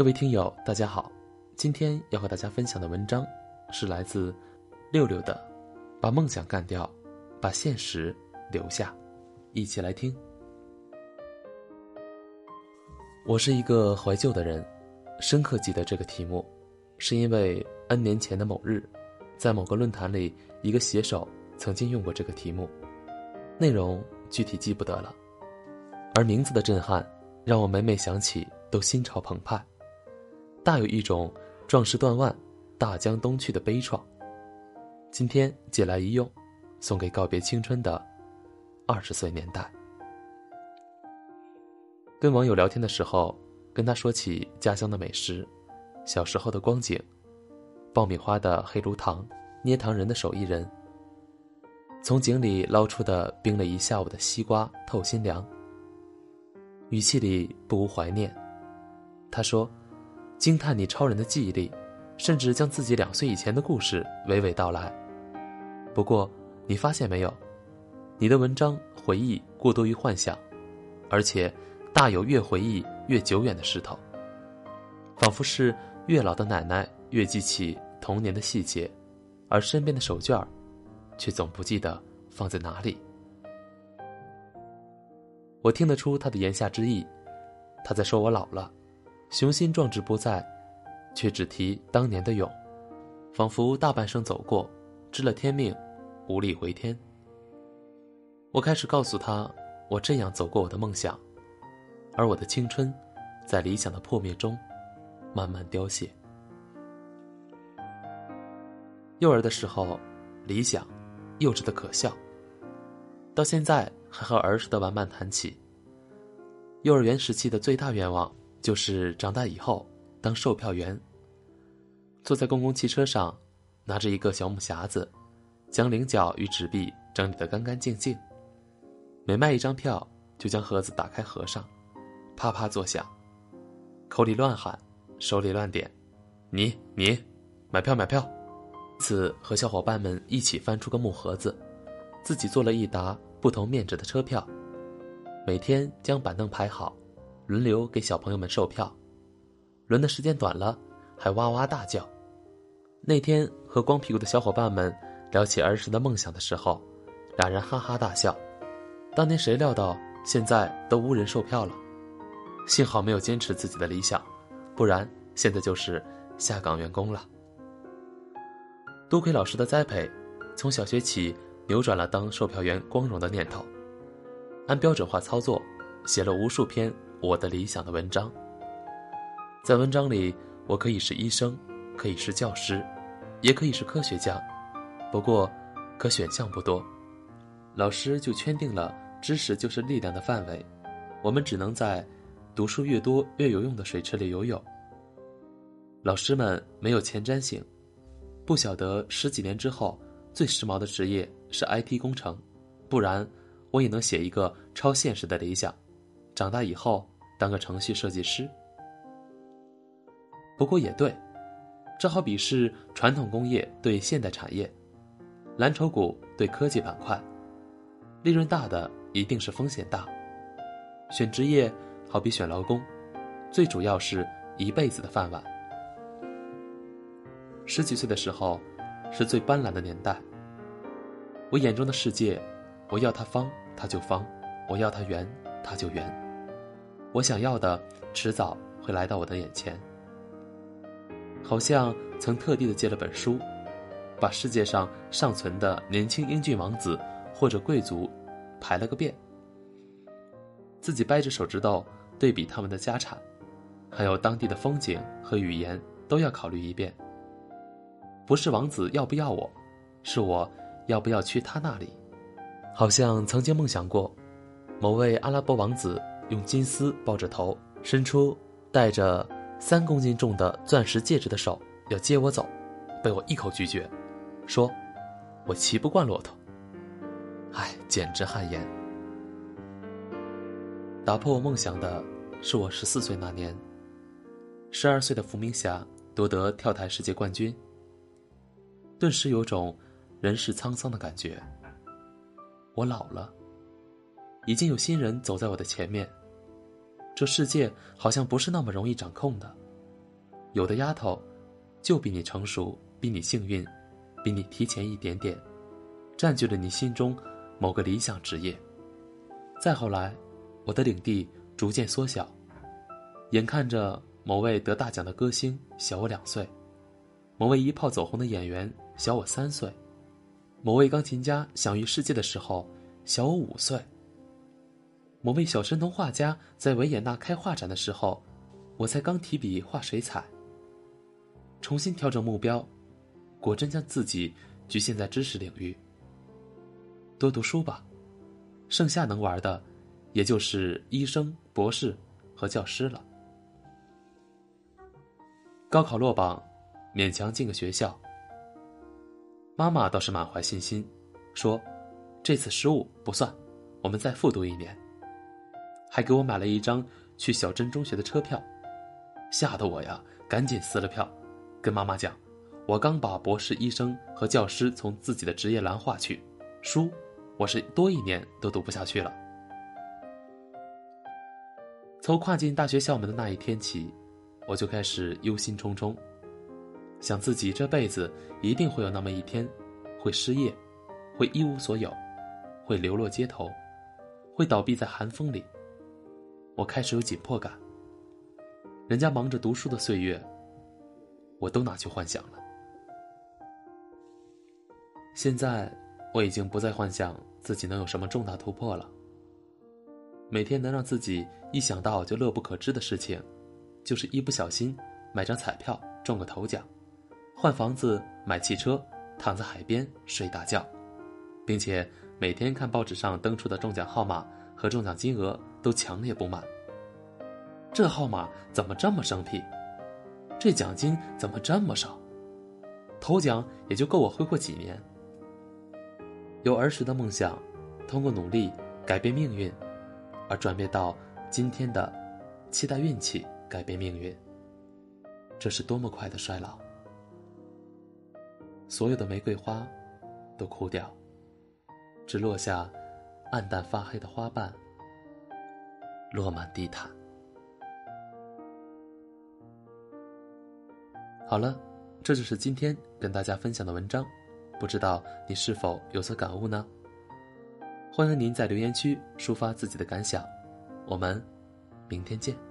各位听友，大家好，今天要和大家分享的文章是来自六六的《把梦想干掉，把现实留下》，一起来听。我是一个怀旧的人，深刻记得这个题目，是因为 N 年前的某日，在某个论坛里，一个写手曾经用过这个题目，内容具体记不得了，而名字的震撼，让我每每想起都心潮澎湃。大有一种壮士断腕、大江东去的悲怆。今天借来一用，送给告别青春的二十岁年代。跟网友聊天的时候，跟他说起家乡的美食，小时候的光景，爆米花的黑炉糖，捏糖人的手艺人，从井里捞出的冰了一下午的西瓜透心凉。语气里不无怀念，他说。惊叹你超人的记忆力，甚至将自己两岁以前的故事娓娓道来。不过，你发现没有，你的文章回忆过多于幻想，而且大有越回忆越久远的势头。仿佛是越老的奶奶越记起童年的细节，而身边的手绢儿，却总不记得放在哪里。我听得出他的言下之意，他在说我老了。雄心壮志不在，却只提当年的勇，仿佛大半生走过，知了天命，无力回天。我开始告诉他，我这样走过我的梦想，而我的青春，在理想的破灭中，慢慢凋谢。幼儿的时候，理想，幼稚的可笑。到现在还和儿时的玩伴谈起。幼儿园时期的最大愿望。就是长大以后当售票员。坐在公共汽车上，拿着一个小木匣子，将菱角与纸币整理得干干净净。每卖一张票，就将盒子打开合上，啪啪作响，口里乱喊，手里乱点：“你你，买票买票！”次和小伙伴们一起翻出个木盒子，自己做了一沓不同面值的车票，每天将板凳排好。轮流给小朋友们售票，轮的时间短了，还哇哇大叫。那天和光屁股的小伙伴们聊起儿时的梦想的时候，俩人哈哈大笑。当年谁料到现在都无人售票了？幸好没有坚持自己的理想，不然现在就是下岗员工了。多亏老师的栽培，从小学起扭转了当售票员光荣的念头，按标准化操作，写了无数篇。我的理想的文章，在文章里，我可以是医生，可以是教师，也可以是科学家，不过，可选项不多，老师就圈定了知识就是力量的范围，我们只能在读书越多越有用的水池里游泳。老师们没有前瞻性，不晓得十几年之后最时髦的职业是 IT 工程，不然我也能写一个超现实的理想。长大以后当个程序设计师。不过也对，这好比是传统工业对现代产业，蓝筹股对科技板块，利润大的一定是风险大。选职业好比选劳工，最主要是一辈子的饭碗。十几岁的时候，是最斑斓的年代。我眼中的世界，我要它方，它就方；我要它圆，它就圆。我想要的，迟早会来到我的眼前。好像曾特地的借了本书，把世界上尚存的年轻英俊王子或者贵族排了个遍，自己掰着手指头对比他们的家产，还有当地的风景和语言都要考虑一遍。不是王子要不要我，是我要不要去他那里。好像曾经梦想过，某位阿拉伯王子。用金丝抱着头，伸出带着三公斤重的钻石戒指的手要接我走，被我一口拒绝，说：“我骑不惯骆驼。”唉，简直汗颜。打破我梦想的是我十四岁那年，十二岁的伏明霞夺得跳台世界冠军，顿时有种人世沧桑的感觉。我老了，已经有新人走在我的前面。这世界好像不是那么容易掌控的，有的丫头，就比你成熟，比你幸运，比你提前一点点，占据了你心中某个理想职业。再后来，我的领地逐渐缩小，眼看着某位得大奖的歌星小我两岁，某位一炮走红的演员小我三岁，某位钢琴家享誉世界的时候小我五岁，某位小神童画家在维也纳开画展的时候，我才刚提笔画水彩。重新调整目标，果真将自己局限在知识领域。多读书吧，剩下能玩的，也就是医生、博士和教师了。高考落榜，勉强进个学校。妈妈倒是满怀信心，说：“这次失误不算，我们再复读一年。”还给我买了一张去小镇中学的车票，吓得我呀，赶紧撕了票。跟妈妈讲，我刚把博士、医生和教师从自己的职业栏划去，书，我是多一年都读不下去了。从跨进大学校门的那一天起，我就开始忧心忡忡，想自己这辈子一定会有那么一天，会失业，会一无所有，会流落街头，会倒闭在寒风里。我开始有紧迫感。人家忙着读书的岁月。我都拿去幻想了。现在我已经不再幻想自己能有什么重大突破了。每天能让自己一想到就乐不可支的事情，就是一不小心买张彩票中个头奖，换房子、买汽车、躺在海边睡大觉，并且每天看报纸上登出的中奖号码和中奖金额都强烈不满。这号码怎么这么生僻？这奖金怎么这么少？头奖也就够我挥霍几年。由儿时的梦想，通过努力改变命运，而转变到今天的期待运气改变命运。这是多么快的衰老！所有的玫瑰花都枯掉，只落下暗淡发黑的花瓣，落满地毯。好了，这就是今天跟大家分享的文章，不知道你是否有所感悟呢？欢迎您在留言区抒发自己的感想，我们明天见。